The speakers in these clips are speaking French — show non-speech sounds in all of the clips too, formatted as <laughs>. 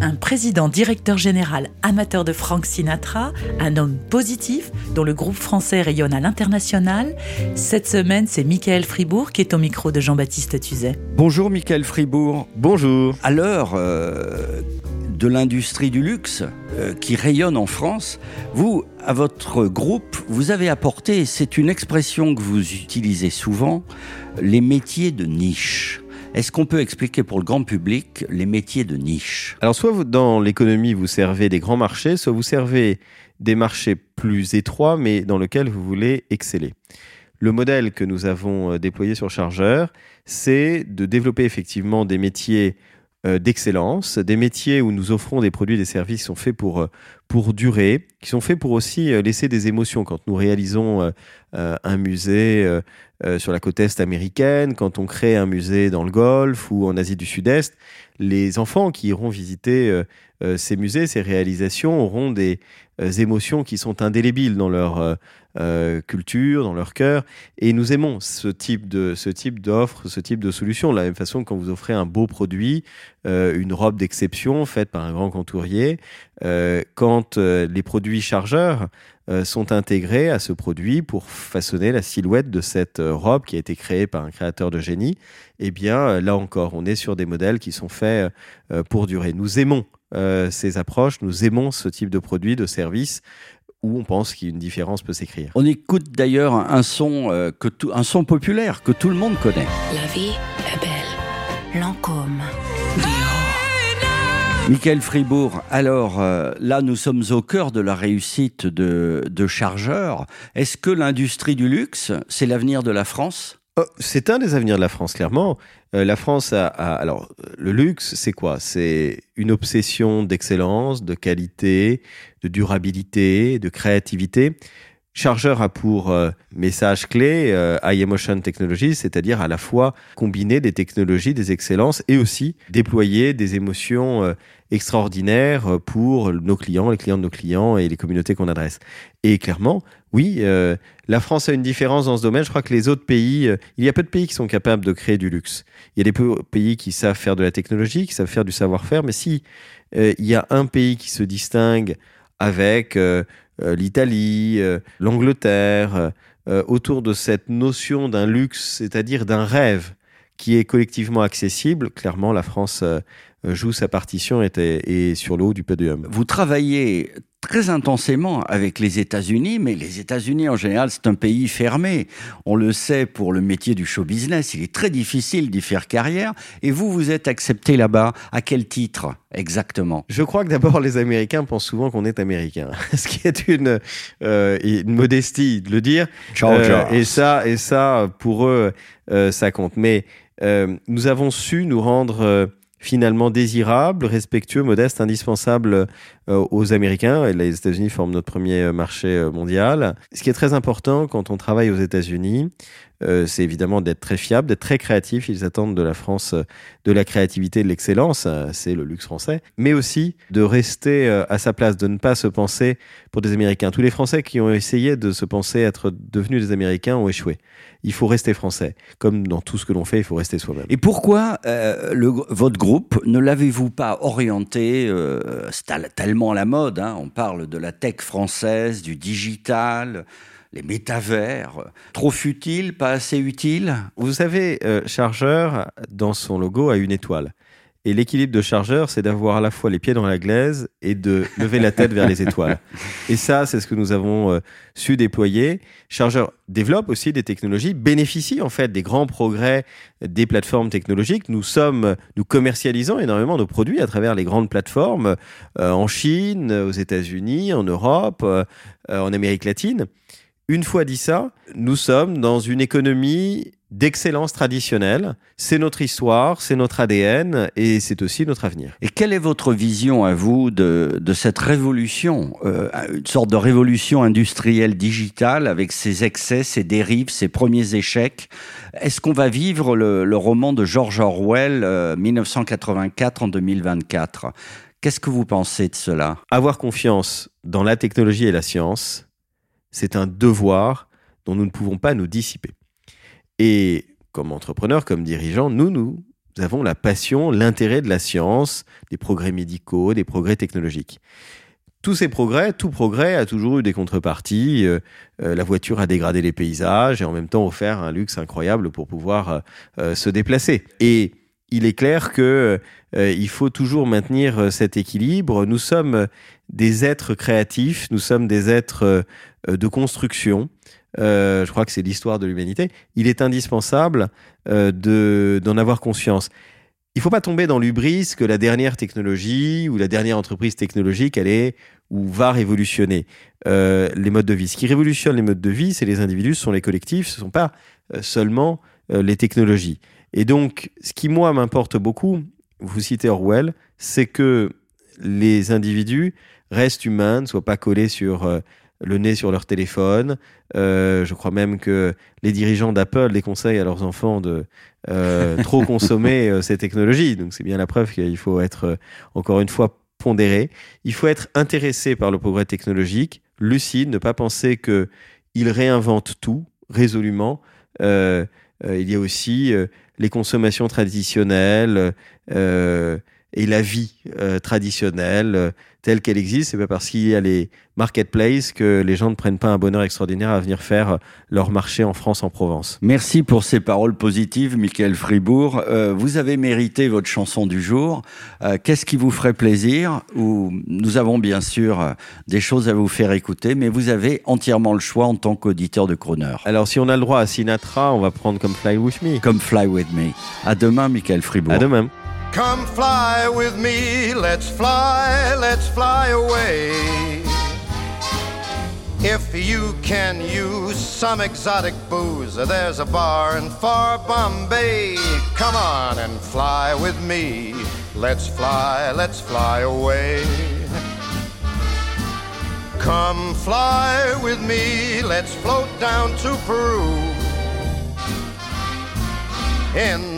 Un président directeur général amateur de Frank Sinatra, un homme positif dont le groupe français rayonne à l'international. Cette semaine, c'est Michael Fribourg qui est au micro de Jean-Baptiste Tuzet. Bonjour Michael Fribourg. Bonjour. À l'heure euh, de l'industrie du luxe euh, qui rayonne en France, vous, à votre groupe, vous avez apporté, c'est une expression que vous utilisez souvent, les métiers de niche. Est-ce qu'on peut expliquer pour le grand public les métiers de niche? Alors, soit dans l'économie, vous servez des grands marchés, soit vous servez des marchés plus étroits, mais dans lesquels vous voulez exceller. Le modèle que nous avons euh, déployé sur Chargeur, c'est de développer effectivement des métiers d'excellence, des métiers où nous offrons des produits et des services qui sont faits pour, euh, pour durer, qui sont faits pour aussi euh, laisser des émotions. Quand nous réalisons euh, euh, un musée euh, euh, sur la côte est américaine, quand on crée un musée dans le Golfe ou en Asie du Sud-Est, les enfants qui iront visiter euh, euh, ces musées, ces réalisations, auront des euh, émotions qui sont indélébiles dans leur euh, culture, dans leur cœur. Et nous aimons ce type de ce type d'offre, ce type de solution. De la même façon quand vous offrez un beau produit, euh, une robe d'exception faite par un grand conturier, euh, quand les produits chargeurs sont intégrés à ce produit pour façonner la silhouette de cette robe qui a été créée par un créateur de génie, eh bien là encore, on est sur des modèles qui sont faits pour durer. Nous aimons ces approches, nous aimons ce type de produit, de service où on pense qu'une différence peut s'écrire. On écoute d'ailleurs un son euh, que tout, un son populaire que tout le monde connaît. La vie est belle. Lancôme. Michael Fribourg, alors euh, là nous sommes au cœur de la réussite de, de Chargeur. Est-ce que l'industrie du luxe, c'est l'avenir de la France? C'est un des avenirs de la France, clairement. Euh, la France a, alors le luxe, c'est quoi? C'est une obsession d'excellence, de qualité, de durabilité, de créativité. Chargeur a pour euh, message clé euh, High Emotion Technologies, c'est-à-dire à la fois combiner des technologies, des excellences et aussi déployer des émotions euh, extraordinaires pour nos clients, les clients de nos clients et les communautés qu'on adresse. Et clairement, oui, la France a une différence dans ce domaine. Je crois que les autres pays, il y a peu de pays qui sont capables de créer du luxe. Il y a des pays qui savent faire de la technologie, qui savent faire du savoir-faire, mais si il y a un pays qui se distingue avec l'Italie, euh, l'Angleterre, euh, euh, autour de cette notion d'un luxe, c'est-à-dire d'un rêve qui est collectivement accessible, clairement la France euh, joue sa partition et est sur le haut du podium. Vous travaillez très intensément avec les États-Unis, mais les États-Unis en général c'est un pays fermé. On le sait pour le métier du show business, il est très difficile d'y faire carrière. Et vous, vous êtes accepté là-bas. À quel titre exactement? Je crois que d'abord les Américains pensent souvent qu'on est Américain, <laughs> ce qui est une, euh, une modestie de le dire. Euh, et ça, et ça, pour eux, euh, ça compte. Mais euh, nous avons su nous rendre euh, finalement désirables, respectueux, modestes, indispensables euh, aux Américains. Et les États-Unis forment notre premier euh, marché euh, mondial. Ce qui est très important quand on travaille aux États-Unis, euh, c'est évidemment d'être très fiable, d'être très créatif. Ils attendent de la France euh, de la créativité, de l'excellence, euh, c'est le luxe français, mais aussi de rester à sa place, de ne pas se penser pour des Américains. Tous les Français qui ont essayé de se penser être devenus des Américains ont échoué. Il faut rester français. Comme dans tout ce que l'on fait, il faut rester soi-même. Et pourquoi votre groupe ne l'avez-vous pas orienté C'est tel- tellement la mode. hein, on parle de la tech française, du digital, les métavers. Trop futile, pas assez utile Vous savez, euh, Chargeur, dans son logo, a une étoile. Et l'équilibre de Chargeur, c'est d'avoir à la fois les pieds dans la glaise et de lever la tête vers les étoiles. Et ça, c'est ce que nous avons euh, su déployer. Chargeur développe aussi des technologies, bénéficie en fait des grands progrès des plateformes technologiques. Nous sommes, nous commercialisons énormément nos produits à travers les grandes plateformes euh, en Chine, aux États-Unis, en Europe, euh, en Amérique latine. Une fois dit ça, nous sommes dans une économie d'excellence traditionnelle. C'est notre histoire, c'est notre ADN et c'est aussi notre avenir. Et quelle est votre vision à vous de, de cette révolution, euh, une sorte de révolution industrielle digitale avec ses excès, ses dérives, ses premiers échecs? Est-ce qu'on va vivre le, le, roman de George Orwell, euh, 1984 en 2024 Qu'est-ce que vous pensez de cela? Avoir confiance dans la technologie et la science, c'est un devoir dont nous ne pouvons pas nous dissiper. Et comme entrepreneurs, comme dirigeants, nous, nous avons la passion, l'intérêt de la science, des progrès médicaux, des progrès technologiques. Tous ces progrès, tout progrès a toujours eu des contreparties. Euh, euh, la voiture a dégradé les paysages et en même temps offert un luxe incroyable pour pouvoir euh, se déplacer. Et il est clair que euh, il faut toujours maintenir cet équilibre. Nous sommes des êtres créatifs, nous sommes des êtres de construction. Euh, je crois que c'est l'histoire de l'humanité, il est indispensable euh, de, d'en avoir conscience. Il ne faut pas tomber dans l'ubris que la dernière technologie ou la dernière entreprise technologique, elle est ou va révolutionner euh, les modes de vie. Ce qui révolutionne les modes de vie, c'est les individus, ce sont les collectifs, ce ne sont pas euh, seulement euh, les technologies. Et donc, ce qui, moi, m'importe beaucoup, vous citez Orwell, c'est que les individus restent humains, ne soient pas collés sur euh, le nez sur leur téléphone. Euh, je crois même que les dirigeants d'Apple les conseillent à leurs enfants de euh, trop <laughs> consommer euh, ces technologies. Donc c'est bien la preuve qu'il faut être, encore une fois, pondéré. Il faut être intéressé par le progrès technologique, lucide, ne pas penser que il réinvente tout résolument. Il y a aussi les consommations traditionnelles et la vie traditionnelle telle qu'elle existe, c'est pas parce qu'il y a les marketplaces que les gens ne prennent pas un bonheur extraordinaire à venir faire leur marché en France, en Provence. Merci pour ces paroles positives, Michael Fribourg. Euh, vous avez mérité votre chanson du jour. Euh, Qu'est-ce qui vous ferait plaisir? Ou Nous avons bien sûr euh, des choses à vous faire écouter, mais vous avez entièrement le choix en tant qu'auditeur de Croner. Alors, si on a le droit à Sinatra, on va prendre comme Fly With Me. Comme Fly With Me. À demain, Michael Fribourg. À demain. Come fly with me, let's fly, let's fly away. If you can use some exotic booze, there's a bar in far Bombay. Come on and fly with me, let's fly, let's fly away. Come fly with me, let's float down to Peru. In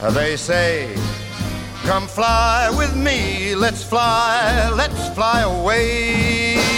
Uh, they say, Come fly with me, let's fly, let's fly away.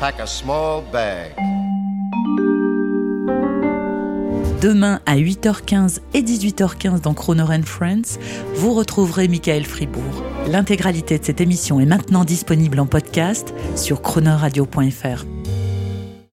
Pack a small bag. Demain à 8h15 et 18h15 dans Croner Friends, vous retrouverez Michael Fribourg. L'intégralité de cette émission est maintenant disponible en podcast sur chronoradio.fr.